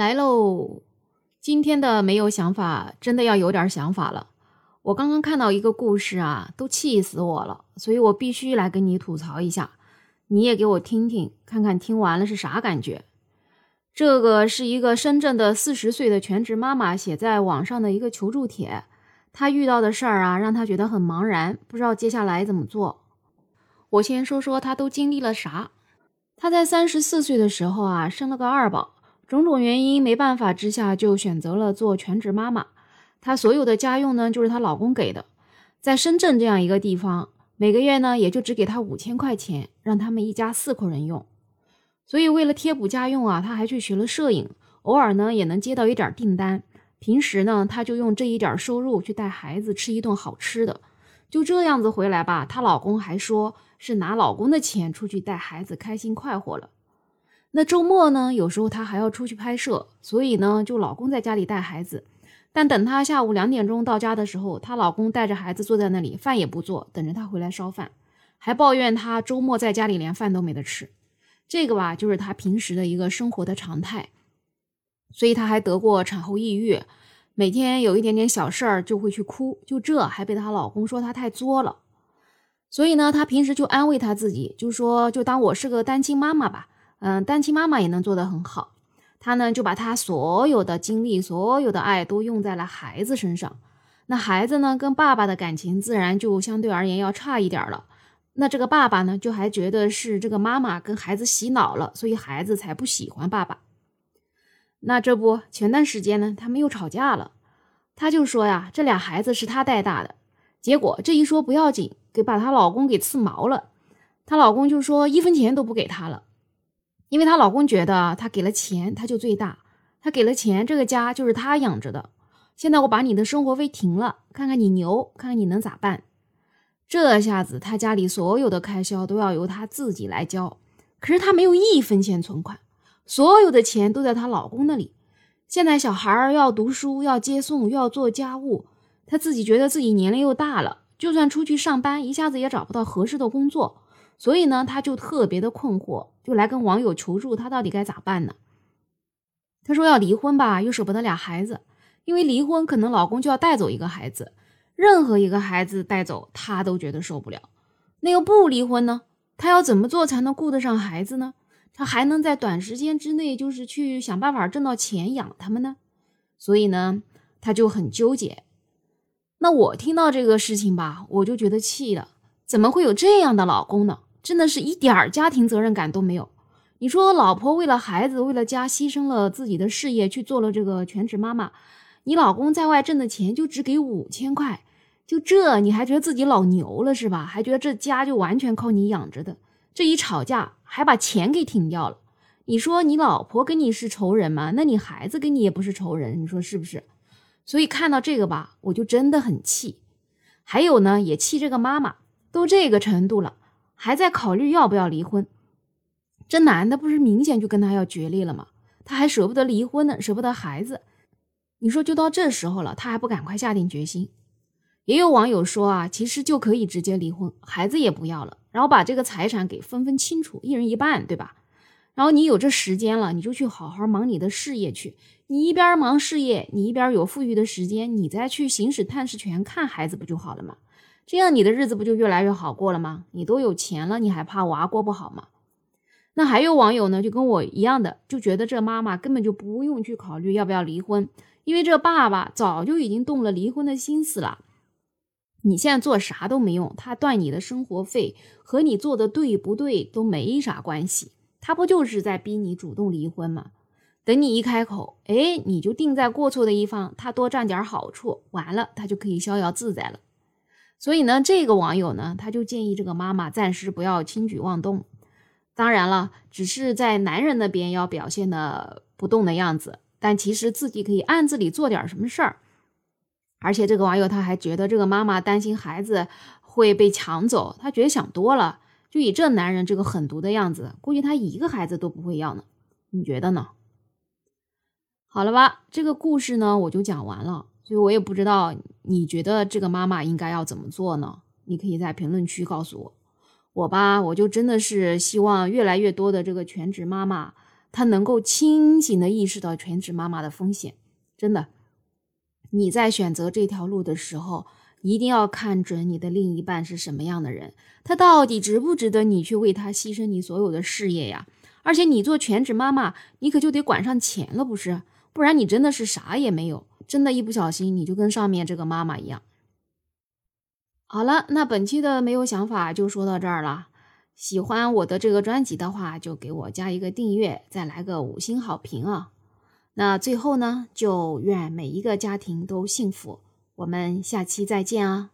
来喽！今天的没有想法，真的要有点想法了。我刚刚看到一个故事啊，都气死我了，所以我必须来跟你吐槽一下，你也给我听听，看看听完了是啥感觉。这个是一个深圳的四十岁的全职妈妈写在网上的一个求助帖，她遇到的事儿啊，让她觉得很茫然，不知道接下来怎么做。我先说说她都经历了啥。她在三十四岁的时候啊，生了个二宝。种种原因没办法之下，就选择了做全职妈妈。她所有的家用呢，就是她老公给的。在深圳这样一个地方，每个月呢，也就只给她五千块钱，让他们一家四口人用。所以为了贴补家用啊，她还去学了摄影，偶尔呢也能接到一点订单。平时呢，她就用这一点收入去带孩子吃一顿好吃的。就这样子回来吧，她老公还说是拿老公的钱出去带孩子，开心快活了。那周末呢？有时候她还要出去拍摄，所以呢，就老公在家里带孩子。但等她下午两点钟到家的时候，她老公带着孩子坐在那里，饭也不做，等着她回来烧饭，还抱怨她周末在家里连饭都没得吃。这个吧，就是她平时的一个生活的常态。所以她还得过产后抑郁，每天有一点点小事儿就会去哭，就这还被她老公说她太作了。所以呢，她平时就安慰她自己，就说就当我是个单亲妈妈吧。嗯，单亲妈妈也能做得很好。她呢，就把她所有的精力、所有的爱都用在了孩子身上。那孩子呢，跟爸爸的感情自然就相对而言要差一点了。那这个爸爸呢，就还觉得是这个妈妈跟孩子洗脑了，所以孩子才不喜欢爸爸。那这不，前段时间呢，他们又吵架了。她就说呀，这俩孩子是她带大的。结果这一说不要紧，给把她老公给刺毛了。她老公就说一分钱都不给她了。因为她老公觉得她给了钱，她就最大。她给了钱，这个家就是她养着的。现在我把你的生活费停了，看看你牛，看看你能咋办？这下子她家里所有的开销都要由她自己来交。可是她没有一分钱存款，所有的钱都在她老公那里。现在小孩儿要读书，要接送，又要做家务，她自己觉得自己年龄又大了，就算出去上班，一下子也找不到合适的工作。所以呢，她就特别的困惑，就来跟网友求助，她到底该咋办呢？她说要离婚吧，又舍不得俩孩子，因为离婚可能老公就要带走一个孩子，任何一个孩子带走，她都觉得受不了。那个不离婚呢？她要怎么做才能顾得上孩子呢？她还能在短时间之内，就是去想办法挣到钱养他们呢？所以呢，她就很纠结。那我听到这个事情吧，我就觉得气了，怎么会有这样的老公呢？真的是一点儿家庭责任感都没有。你说老婆为了孩子、为了家牺牲了自己的事业，去做了这个全职妈妈，你老公在外挣的钱就只给五千块，就这你还觉得自己老牛了是吧？还觉得这家就完全靠你养着的？这一吵架还把钱给停掉了。你说你老婆跟你是仇人吗？那你孩子跟你也不是仇人，你说是不是？所以看到这个吧，我就真的很气。还有呢，也气这个妈妈，都这个程度了。还在考虑要不要离婚，这男的不是明显就跟他要决裂了吗？他还舍不得离婚呢，舍不得孩子。你说就到这时候了，他还不赶快下定决心？也有网友说啊，其实就可以直接离婚，孩子也不要了，然后把这个财产给分分清楚，一人一半，对吧？然后你有这时间了，你就去好好忙你的事业去。你一边忙事业，你一边有富裕的时间，你再去行使探视权看孩子不就好了吗？这样你的日子不就越来越好过了吗？你都有钱了，你还怕娃过不好吗？那还有网友呢，就跟我一样的，就觉得这妈妈根本就不用去考虑要不要离婚，因为这爸爸早就已经动了离婚的心思了。你现在做啥都没用，他断你的生活费和你做的对不对都没啥关系，他不就是在逼你主动离婚吗？等你一开口，哎，你就定在过错的一方，他多占点好处，完了他就可以逍遥自在了。所以呢，这个网友呢，他就建议这个妈妈暂时不要轻举妄动。当然了，只是在男人那边要表现的不动的样子，但其实自己可以暗自里做点什么事儿。而且这个网友他还觉得这个妈妈担心孩子会被抢走，他觉得想多了。就以这男人这个狠毒的样子，估计他一个孩子都不会要呢。你觉得呢？好了吧，这个故事呢，我就讲完了。所以我也不知道你觉得这个妈妈应该要怎么做呢？你可以在评论区告诉我。我吧，我就真的是希望越来越多的这个全职妈妈，她能够清醒的意识到全职妈妈的风险。真的，你在选择这条路的时候，一定要看准你的另一半是什么样的人，他到底值不值得你去为他牺牲你所有的事业呀？而且你做全职妈妈，你可就得管上钱了，不是？不然你真的是啥也没有，真的，一不小心你就跟上面这个妈妈一样。好了，那本期的没有想法就说到这儿了。喜欢我的这个专辑的话，就给我加一个订阅，再来个五星好评啊！那最后呢，就愿每一个家庭都幸福。我们下期再见啊！